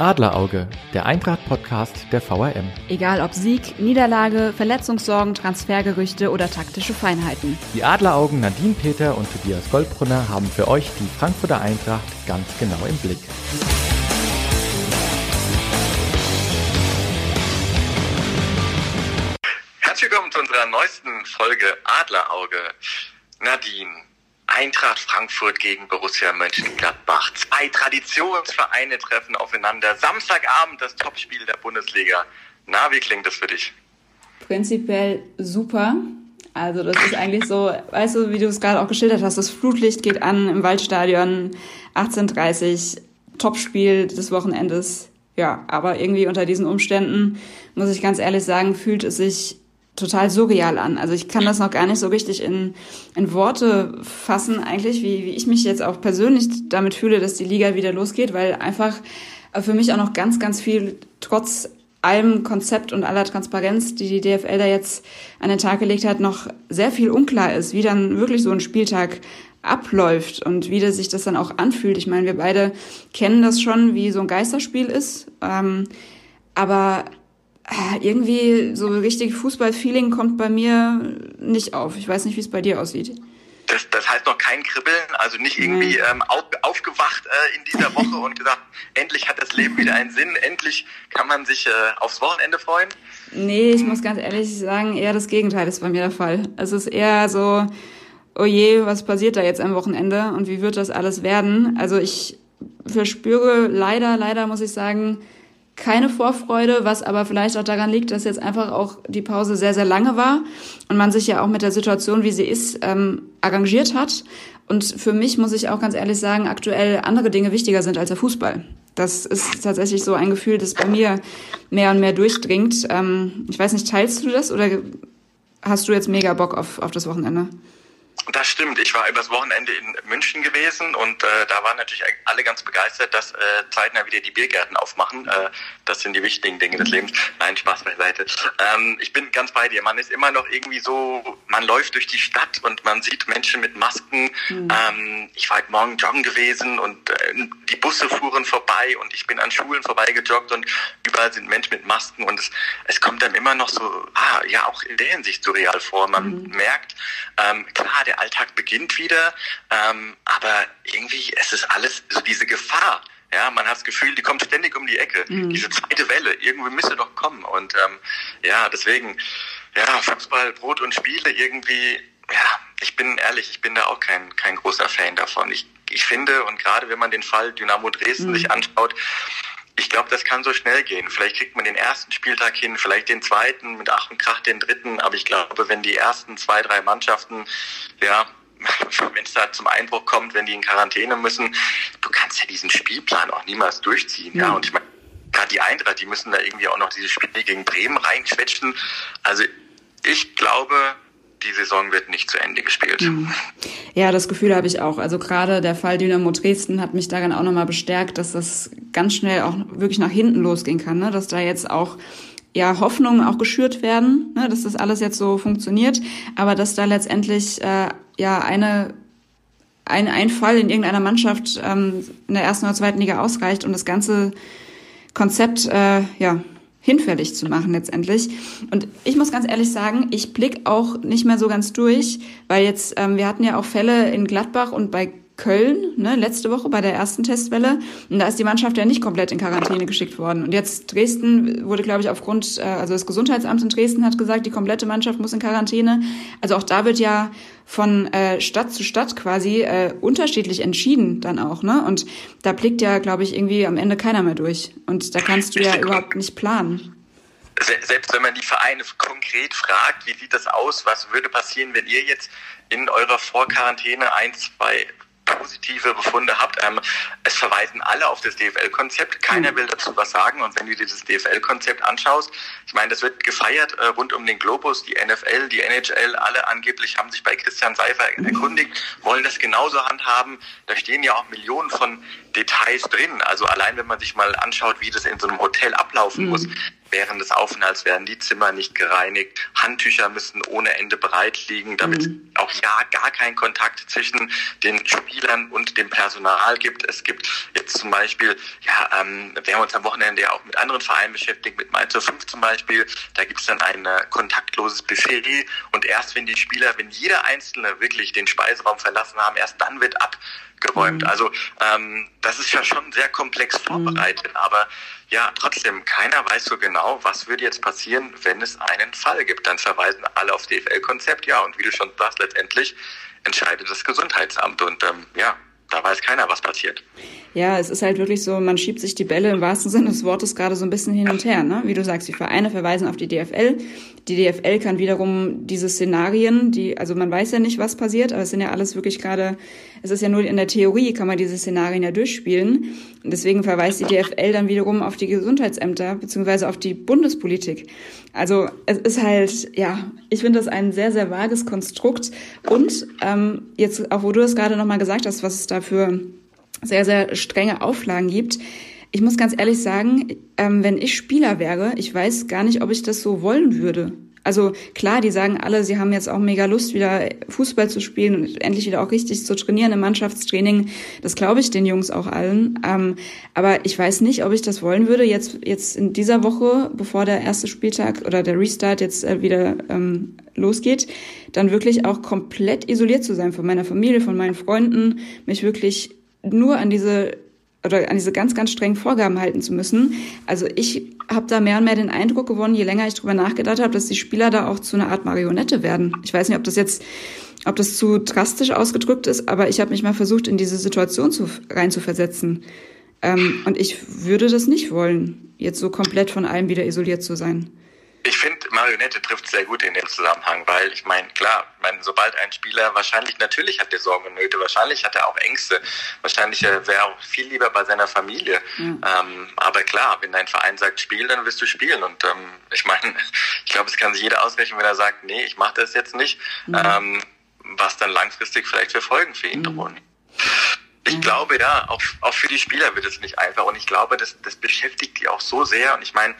Adlerauge, der Eintracht-Podcast der VRM. Egal ob Sieg, Niederlage, Verletzungssorgen, Transfergerüchte oder taktische Feinheiten. Die Adleraugen Nadine Peter und Tobias Goldbrunner haben für euch die Frankfurter Eintracht ganz genau im Blick. Herzlich willkommen zu unserer neuesten Folge Adlerauge. Nadine, Eintracht Frankfurt gegen Borussia Mönchengladbach. Zwei Traditionsvereine treffen aufeinander. Samstagabend das Topspiel der Bundesliga. Na, wie klingt das für dich? Prinzipiell super. Also das ist eigentlich so, weißt du, wie du es gerade auch geschildert hast, das Flutlicht geht an im Waldstadion 18.30 Topspiel des Wochenendes. Ja, aber irgendwie unter diesen Umständen, muss ich ganz ehrlich sagen, fühlt es sich total surreal an. Also ich kann das noch gar nicht so richtig in, in Worte fassen, eigentlich, wie, wie ich mich jetzt auch persönlich damit fühle, dass die Liga wieder losgeht, weil einfach für mich auch noch ganz, ganz viel trotz allem Konzept und aller Transparenz, die die DFL da jetzt an den Tag gelegt hat, noch sehr viel unklar ist, wie dann wirklich so ein Spieltag abläuft und wie sich das dann auch anfühlt. Ich meine, wir beide kennen das schon, wie so ein Geisterspiel ist. Ähm, aber irgendwie so richtig Fußballfeeling kommt bei mir nicht auf. Ich weiß nicht, wie es bei dir aussieht. Das, das heißt noch kein Kribbeln, also nicht irgendwie ähm, auf, aufgewacht äh, in dieser Woche und gesagt, endlich hat das Leben wieder einen Sinn, endlich kann man sich äh, aufs Wochenende freuen? Nee, ich muss ganz ehrlich sagen, eher das Gegenteil ist bei mir der Fall. Es ist eher so, oh je, was passiert da jetzt am Wochenende und wie wird das alles werden? Also ich verspüre leider, leider muss ich sagen, keine Vorfreude, was aber vielleicht auch daran liegt, dass jetzt einfach auch die Pause sehr, sehr lange war und man sich ja auch mit der Situation, wie sie ist, ähm, arrangiert hat. Und für mich muss ich auch ganz ehrlich sagen, aktuell andere Dinge wichtiger sind als der Fußball. Das ist tatsächlich so ein Gefühl, das bei mir mehr und mehr durchdringt. Ähm, ich weiß nicht, teilst du das oder hast du jetzt mega Bock auf, auf das Wochenende? Das stimmt. Ich war übers Wochenende in München gewesen und äh, da waren natürlich alle ganz begeistert, dass äh, zeitnah wieder die Biergärten aufmachen. Äh, das sind die wichtigen Dinge des Lebens. Nein, Spaß beiseite. Ähm, ich bin ganz bei dir. Man ist immer noch irgendwie so, man läuft durch die Stadt und man sieht Menschen mit Masken. Mhm. Ähm, ich war heute Morgen joggen gewesen und äh, die Busse fuhren vorbei und ich bin an Schulen vorbeigejoggt und überall sind Menschen mit Masken und es, es kommt dann immer noch so, ah, ja, auch in der Hinsicht surreal vor. Man mhm. merkt, ähm, klar, der Alltag beginnt wieder, ähm, aber irgendwie es ist alles so diese Gefahr. Ja, man hat das Gefühl, die kommt ständig um die Ecke. Mhm. Diese zweite Welle, irgendwie müsste doch kommen. Und ähm, ja, deswegen, ja, Fußball, Brot und Spiele irgendwie, ja, ich bin ehrlich, ich bin da auch kein, kein großer Fan davon. Ich, ich finde, und gerade wenn man den Fall Dynamo Dresden mhm. sich anschaut, ich glaube, das kann so schnell gehen. Vielleicht kriegt man den ersten Spieltag hin, vielleicht den zweiten, mit Ach und Krach den dritten. Aber ich glaube, wenn die ersten zwei, drei Mannschaften, ja, wenn es da zum Einbruch kommt, wenn die in Quarantäne müssen, du kannst ja diesen Spielplan auch niemals durchziehen. Ja, ja und ich meine, gerade die Eintracht, die müssen da irgendwie auch noch dieses Spiel gegen Bremen reinquetschen. Also ich glaube, die Saison wird nicht zu Ende gespielt. Mhm. Ja, das Gefühl habe ich auch. Also gerade der Fall Dynamo Dresden hat mich daran auch nochmal bestärkt, dass das ganz schnell auch wirklich nach hinten losgehen kann, ne? dass da jetzt auch ja Hoffnungen auch geschürt werden, ne? dass das alles jetzt so funktioniert, aber dass da letztendlich äh, ja eine ein, ein Fall in irgendeiner Mannschaft ähm, in der ersten oder zweiten Liga ausreicht und das ganze Konzept äh, ja hinfällig zu machen letztendlich. Und ich muss ganz ehrlich sagen, ich blick auch nicht mehr so ganz durch, weil jetzt, ähm, wir hatten ja auch Fälle in Gladbach und bei Köln, ne, letzte Woche bei der ersten Testwelle. Und da ist die Mannschaft ja nicht komplett in Quarantäne geschickt worden. Und jetzt Dresden wurde, glaube ich, aufgrund, äh, also das Gesundheitsamt in Dresden hat gesagt, die komplette Mannschaft muss in Quarantäne. Also auch da wird ja von äh, Stadt zu Stadt quasi äh, unterschiedlich entschieden dann auch, ne? Und da blickt ja, glaube ich, irgendwie am Ende keiner mehr durch. Und da kannst du ja überhaupt nicht planen selbst wenn man die Vereine konkret fragt, wie sieht das aus, was würde passieren, wenn ihr jetzt in eurer Vorquarantäne ein, zwei positive Befunde habt. Ähm, es verweisen alle auf das DFL-Konzept. Keiner hm. will dazu was sagen. Und wenn du dir das DFL-Konzept anschaust, ich meine, das wird gefeiert äh, rund um den Globus. Die NFL, die NHL, alle angeblich haben sich bei Christian Seifer erkundigt, wollen das genauso handhaben. Da stehen ja auch Millionen von Details drin. Also allein, wenn man sich mal anschaut, wie das in so einem Hotel ablaufen mhm. muss. Während des Aufenthalts werden die Zimmer nicht gereinigt. Handtücher müssen ohne Ende bereit liegen, damit mhm. auch ja gar kein Kontakt zwischen den Spielern und dem Personal gibt. Es gibt jetzt zum Beispiel, ja, ähm, wir haben uns am Wochenende ja auch mit anderen Vereinen beschäftigt, mit Mainz 5 zum Beispiel. Da gibt es dann ein äh, kontaktloses Buffet und erst wenn die Spieler, wenn jeder Einzelne wirklich den Speiseraum verlassen haben, erst dann wird abgeräumt. Mhm. Also ähm, das ist ja schon sehr komplex vorbereitet, mhm. aber ja, trotzdem, keiner weiß so genau, was würde jetzt passieren, wenn es einen Fall gibt. Dann verweisen alle auf DFL-Konzept, ja, und wie du schon sagst, letztendlich entscheidet das Gesundheitsamt und ähm, ja, da weiß keiner, was passiert. Ja, es ist halt wirklich so, man schiebt sich die Bälle im wahrsten Sinne des Wortes gerade so ein bisschen hin und her. Ne? Wie du sagst, die Vereine verweisen auf die DFL. Die DFL kann wiederum diese Szenarien, die, also man weiß ja nicht, was passiert, aber es sind ja alles wirklich gerade, es ist ja nur in der Theorie, kann man diese Szenarien ja durchspielen. Und deswegen verweist die DFL dann wiederum auf die Gesundheitsämter beziehungsweise auf die Bundespolitik. Also es ist halt, ja, ich finde das ein sehr, sehr vages Konstrukt. Und ähm, jetzt, auch wo du es gerade nochmal gesagt hast, was es da für sehr, sehr strenge Auflagen gibt. Ich muss ganz ehrlich sagen, ähm, wenn ich Spieler wäre, ich weiß gar nicht, ob ich das so wollen würde. Also klar, die sagen alle, sie haben jetzt auch mega Lust, wieder Fußball zu spielen und endlich wieder auch richtig zu trainieren im Mannschaftstraining. Das glaube ich den Jungs auch allen. Ähm, aber ich weiß nicht, ob ich das wollen würde, jetzt, jetzt in dieser Woche, bevor der erste Spieltag oder der Restart jetzt äh, wieder ähm, losgeht, dann wirklich auch komplett isoliert zu sein von meiner Familie, von meinen Freunden, mich wirklich nur an diese oder an diese ganz, ganz strengen Vorgaben halten zu müssen. Also ich habe da mehr und mehr den Eindruck gewonnen, je länger ich drüber nachgedacht habe, dass die Spieler da auch zu einer Art Marionette werden. Ich weiß nicht, ob das jetzt, ob das zu drastisch ausgedrückt ist, aber ich habe mich mal versucht, in diese Situation zu, reinzuversetzen. Ähm, und ich würde das nicht wollen, jetzt so komplett von allem wieder isoliert zu sein. Ich finde, Marionette trifft sehr gut in dem Zusammenhang, weil ich meine, klar, mein, sobald ein Spieler wahrscheinlich, natürlich hat er Sorgen und Nöte, wahrscheinlich hat er auch Ängste, wahrscheinlich äh, wäre er auch viel lieber bei seiner Familie. Mhm. Ähm, aber klar, wenn dein Verein sagt, spiel, dann wirst du spielen. Und ähm, ich meine, ich glaube, es kann sich jeder ausrechnen, wenn er sagt, nee, ich mache das jetzt nicht, mhm. ähm, was dann langfristig vielleicht für Folgen für ihn mhm. drohen. Ich glaube ja, auch, auch für die Spieler wird es nicht einfach. Und ich glaube, das, das beschäftigt die auch so sehr. Und ich meine,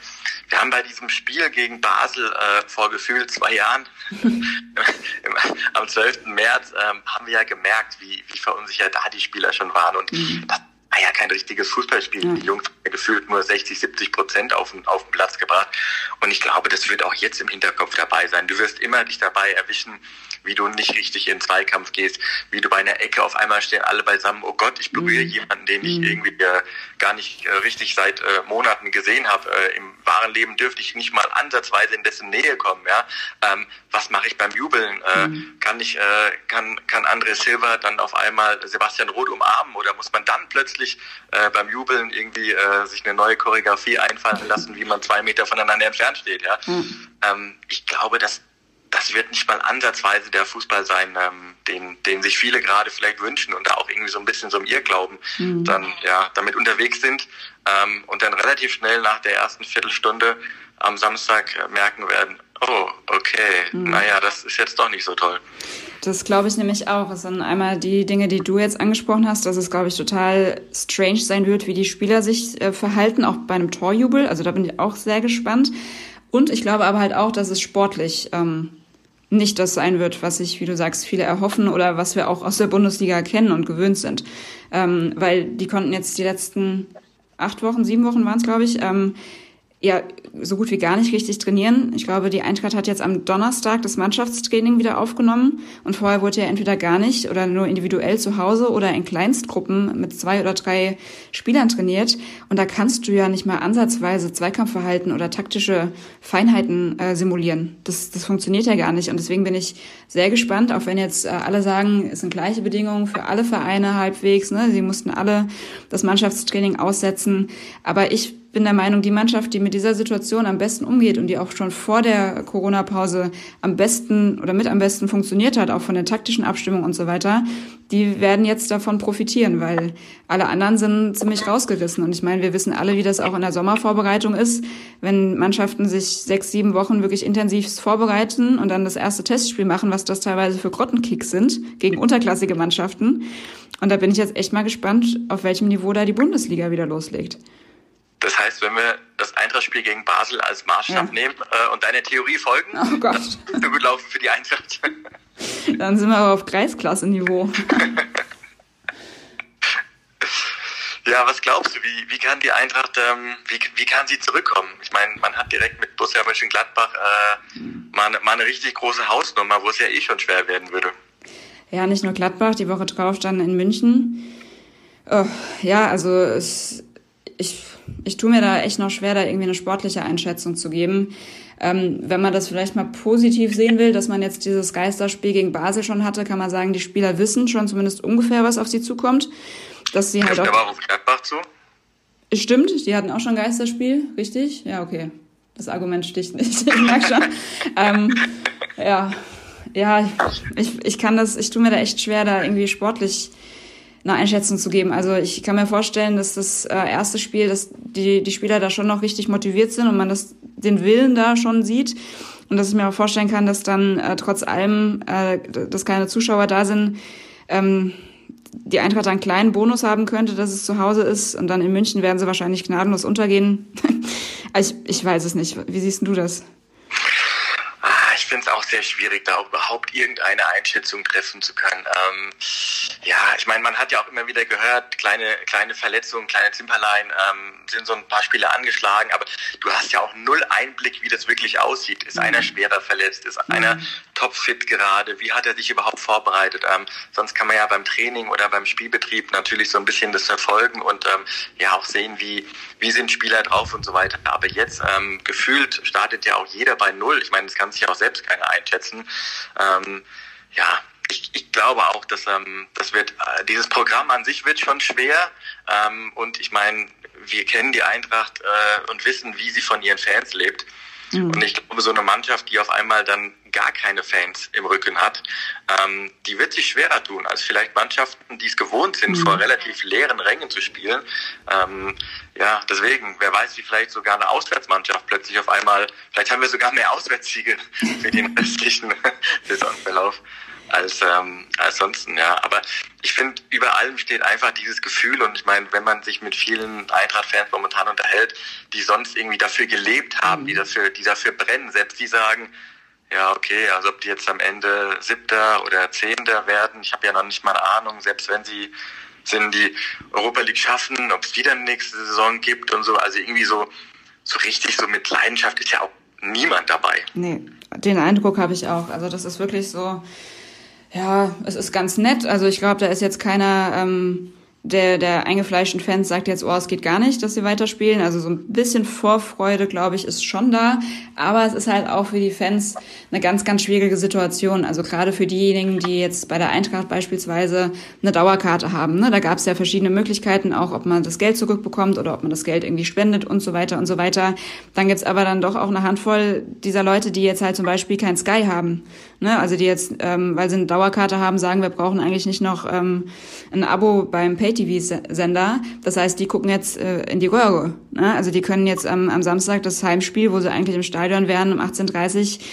wir haben bei diesem Spiel gegen Basel äh, vor gefühlt zwei Jahren, am 12. März, ähm, haben wir ja gemerkt, wie, wie verunsichert da die Spieler schon waren. Und mhm. das war ja kein richtiges Fußballspiel. Mhm. Die Jungs haben gefühlt nur 60, 70 Prozent auf den, auf den Platz gebracht. Und ich glaube, das wird auch jetzt im Hinterkopf dabei sein. Du wirst immer dich dabei erwischen, wie du nicht richtig in den Zweikampf gehst, wie du bei einer Ecke auf einmal stehen alle beisammen, oh Gott, ich berühre mhm. jemanden, den ich mhm. irgendwie äh, gar nicht äh, richtig seit äh, Monaten gesehen habe. Äh, Im wahren Leben dürfte ich nicht mal ansatzweise in dessen Nähe kommen. Ja, ähm, was mache ich beim Jubeln? Äh, mhm. Kann ich, äh, kann kann André Silva dann auf einmal Sebastian Roth umarmen oder muss man dann plötzlich äh, beim Jubeln irgendwie äh, sich eine neue Choreografie einfallen lassen, wie man zwei Meter voneinander entfernt steht? Ja, mhm. ähm, ich glaube, dass das wird nicht mal ansatzweise der Fußball sein, ähm, den, den sich viele gerade vielleicht wünschen und da auch irgendwie so ein bisschen so im Irrglauben mhm. dann ja damit unterwegs sind ähm, und dann relativ schnell nach der ersten Viertelstunde am Samstag merken werden, oh, okay, mhm. naja, das ist jetzt doch nicht so toll. Das glaube ich nämlich auch. Es sind einmal die Dinge, die du jetzt angesprochen hast, dass es, glaube ich, total strange sein wird, wie die Spieler sich äh, verhalten, auch bei einem Torjubel. Also da bin ich auch sehr gespannt. Und ich glaube aber halt auch, dass es sportlich ähm, nicht das sein wird, was sich, wie du sagst, viele erhoffen oder was wir auch aus der Bundesliga kennen und gewöhnt sind. Ähm, weil die konnten jetzt die letzten acht Wochen, sieben Wochen waren es, glaube ich, ähm, ja so gut wie gar nicht richtig trainieren. Ich glaube, die Eintracht hat jetzt am Donnerstag das Mannschaftstraining wieder aufgenommen und vorher wurde ja entweder gar nicht oder nur individuell zu Hause oder in Kleinstgruppen mit zwei oder drei Spielern trainiert. Und da kannst du ja nicht mal ansatzweise Zweikampfverhalten oder taktische Feinheiten äh, simulieren. Das, das funktioniert ja gar nicht. Und deswegen bin ich sehr gespannt, auch wenn jetzt äh, alle sagen, es sind gleiche Bedingungen für alle Vereine halbwegs. Ne? Sie mussten alle das Mannschaftstraining aussetzen. Aber ich bin der Meinung, die Mannschaft, die mit dieser Situation am besten umgeht und die auch schon vor der Corona-Pause am besten oder mit am besten funktioniert hat, auch von der taktischen Abstimmung und so weiter, die werden jetzt davon profitieren, weil alle anderen sind ziemlich rausgerissen. Und ich meine, wir wissen alle, wie das auch in der Sommervorbereitung ist, wenn Mannschaften sich sechs, sieben Wochen wirklich intensiv vorbereiten und dann das erste Testspiel machen, was das teilweise für Grottenkicks sind gegen unterklassige Mannschaften. Und da bin ich jetzt echt mal gespannt, auf welchem Niveau da die Bundesliga wieder loslegt. Das heißt, wenn wir das Eintracht-Spiel gegen Basel als Maßstab ja. nehmen äh, und deiner Theorie folgen, oh Gott. dann wird gut laufen für die Eintracht. Dann sind wir aber auf Kreisklasse-Niveau. ja, was glaubst du, wie, wie kann die Eintracht, ähm, wie, wie kann sie zurückkommen? Ich meine, man hat direkt mit Borussia Mönchengladbach äh, mal, mal eine richtig große Hausnummer, wo es ja eh schon schwer werden würde. Ja, nicht nur Gladbach, die Woche drauf dann in München. Oh, ja, also es, ich, ich tue mir da echt noch schwer, da irgendwie eine sportliche Einschätzung zu geben. Ähm, wenn man das vielleicht mal positiv sehen will, dass man jetzt dieses Geisterspiel gegen Basel schon hatte, kann man sagen, die Spieler wissen schon zumindest ungefähr, was auf sie zukommt. Dass sie halt auch. Aber auf Gladbach zu? Stimmt, die hatten auch schon Geisterspiel, richtig? Ja, okay. Das Argument sticht nicht. Ich merke schon. ähm, ja, ja, ich, ich kann das, ich tue mir da echt schwer, da irgendwie sportlich eine Einschätzung zu geben. Also ich kann mir vorstellen, dass das äh, erste Spiel, dass die, die Spieler da schon noch richtig motiviert sind und man das, den Willen da schon sieht. Und dass ich mir auch vorstellen kann, dass dann äh, trotz allem, äh, dass keine Zuschauer da sind, ähm, die Eintracht einen kleinen Bonus haben könnte, dass es zu Hause ist. Und dann in München werden sie wahrscheinlich gnadenlos untergehen. ich, ich weiß es nicht. Wie siehst du das? Sehr schwierig, da überhaupt irgendeine Einschätzung treffen zu können. Ähm, ja, ich meine, man hat ja auch immer wieder gehört, kleine, kleine Verletzungen, kleine Zimperlein ähm, sind so ein paar Spiele angeschlagen, aber du hast ja auch null Einblick, wie das wirklich aussieht. Ist mhm. einer schwerer verletzt? Ist mhm. einer topfit gerade? Wie hat er sich überhaupt vorbereitet? Ähm, sonst kann man ja beim Training oder beim Spielbetrieb natürlich so ein bisschen das verfolgen und ähm, ja auch sehen, wie, wie sind Spieler drauf und so weiter. Aber jetzt ähm, gefühlt startet ja auch jeder bei Null. Ich meine, das kann sich ja auch selbst keiner einschätzen. Ähm, ja, ich, ich glaube auch, dass ähm, das wird äh, dieses Programm an sich wird schon schwer. Ähm, und ich meine, wir kennen die Eintracht äh, und wissen, wie sie von ihren Fans lebt. Mhm. Und ich glaube, so eine Mannschaft, die auf einmal dann gar keine Fans im Rücken hat, ähm, die wird sich schwerer tun als vielleicht Mannschaften, die es gewohnt sind, mhm. vor relativ leeren Rängen zu spielen. Ähm, ja, deswegen, wer weiß, wie vielleicht sogar eine Auswärtsmannschaft plötzlich auf einmal, vielleicht haben wir sogar mehr Auswärtssiege für den restlichen Saisonverlauf als ähm, als sonst, ja. Aber ich finde, über allem steht einfach dieses Gefühl und ich meine, wenn man sich mit vielen Eintracht-Fans momentan unterhält, die sonst irgendwie dafür gelebt haben, die mhm. dafür, die dafür brennen, selbst die sagen, ja, okay, also ob die jetzt am Ende Siebter oder Zehnter werden, ich habe ja noch nicht mal eine Ahnung, selbst wenn sie sind die Europa League schaffen, ob es wieder eine nächste Saison gibt und so, also irgendwie so, so richtig so mit Leidenschaft ist ja auch niemand dabei. Nee, den Eindruck habe ich auch. Also das ist wirklich so, ja, es ist ganz nett. Also ich glaube, da ist jetzt keiner ähm, der, der eingefleischten Fans sagt jetzt, oh, es geht gar nicht, dass sie weiterspielen. Also so ein bisschen Vorfreude, glaube ich, ist schon da. Aber es ist halt auch für die Fans eine ganz, ganz schwierige Situation. Also gerade für diejenigen, die jetzt bei der Eintracht beispielsweise eine Dauerkarte haben. Ne? Da gab es ja verschiedene Möglichkeiten, auch ob man das Geld zurückbekommt oder ob man das Geld irgendwie spendet und so weiter und so weiter. Dann gibt's aber dann doch auch eine Handvoll dieser Leute, die jetzt halt zum Beispiel kein Sky haben. Ne? Also die jetzt, ähm, weil sie eine Dauerkarte haben, sagen, wir brauchen eigentlich nicht noch ähm, ein Abo beim Pay Pay-TV-Sender. Das heißt, die gucken jetzt äh, in die Röhre. Ne? Also die können jetzt am, am Samstag das Heimspiel, wo sie eigentlich im Stadion wären, um 18.30 Uhr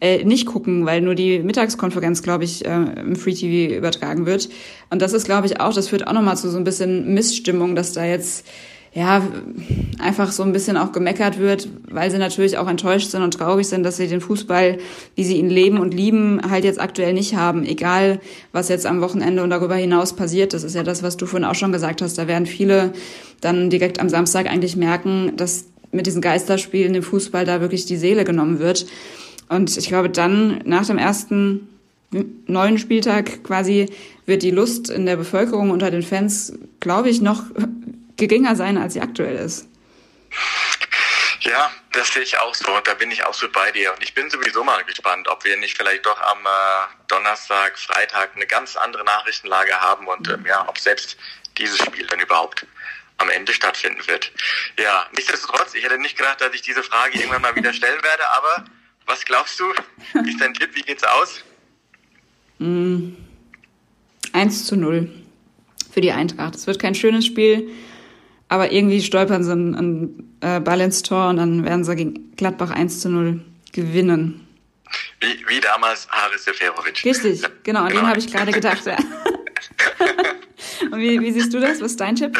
äh, nicht gucken, weil nur die Mittagskonferenz, glaube ich, äh, im Free TV übertragen wird. Und das ist, glaube ich, auch, das führt auch nochmal zu so ein bisschen Missstimmung, dass da jetzt ja, einfach so ein bisschen auch gemeckert wird, weil sie natürlich auch enttäuscht sind und traurig sind, dass sie den Fußball, wie sie ihn leben und lieben, halt jetzt aktuell nicht haben. Egal, was jetzt am Wochenende und darüber hinaus passiert. Das ist ja das, was du vorhin auch schon gesagt hast. Da werden viele dann direkt am Samstag eigentlich merken, dass mit diesen Geisterspielen dem Fußball da wirklich die Seele genommen wird. Und ich glaube, dann nach dem ersten neuen Spieltag quasi wird die Lust in der Bevölkerung unter den Fans, glaube ich, noch geringer sein, als sie aktuell ist. Ja, das sehe ich auch so. Da bin ich auch so bei dir. Und ich bin sowieso mal gespannt, ob wir nicht vielleicht doch am äh, Donnerstag, Freitag eine ganz andere Nachrichtenlage haben und ähm, ja, ob selbst dieses Spiel dann überhaupt am Ende stattfinden wird. Ja, nichtsdestotrotz, ich hätte nicht gedacht, dass ich diese Frage irgendwann mal wieder stellen werde, aber was glaubst du? Wie ist dein Tipp? Wie geht's aus? Mm, 1 zu 0 für die Eintracht. Es wird kein schönes Spiel. Aber irgendwie stolpern sie ein, ein äh, Ball ins Tor und dann werden sie gegen Gladbach 1 zu 0 gewinnen. Wie, wie damals Haris Seferovic. Richtig, genau, an genau. den habe ich gerade gedacht. Ja. und wie, wie siehst du das? Was ist dein Tipp?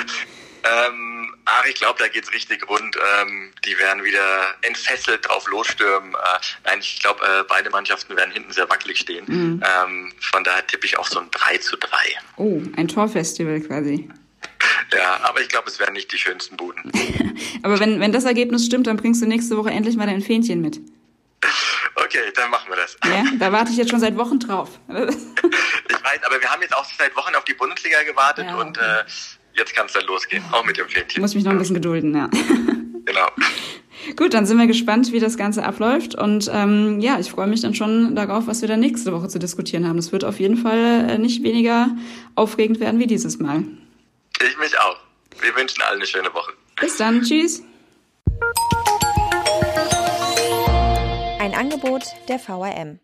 Ähm, Ach, ich glaube, da geht's richtig rund. Ähm, die werden wieder entfesselt drauf losstürmen. Äh, nein, ich glaube, äh, beide Mannschaften werden hinten sehr wackelig stehen. Mhm. Ähm, von daher tippe ich auf so ein 3 zu 3. Oh, ein Torfestival quasi. Ja, aber ich glaube, es werden nicht die schönsten Buden. aber wenn, wenn das Ergebnis stimmt, dann bringst du nächste Woche endlich mal dein Fähnchen mit. Okay, dann machen wir das. Ja, da warte ich jetzt schon seit Wochen drauf. ich weiß, aber wir haben jetzt auch seit Wochen auf die Bundesliga gewartet ja, okay. und äh, jetzt kann es dann losgehen, auch mit dem Fähnchen. Ich muss mich noch ein bisschen gedulden, ja. Genau. Gut, dann sind wir gespannt, wie das Ganze abläuft. Und ähm, ja, ich freue mich dann schon darauf, was wir dann nächste Woche zu diskutieren haben. Es wird auf jeden Fall äh, nicht weniger aufregend werden wie dieses Mal. Ich mich auch. Wir wünschen allen eine schöne Woche. Bis dann. Tschüss. Ein Angebot der VRM.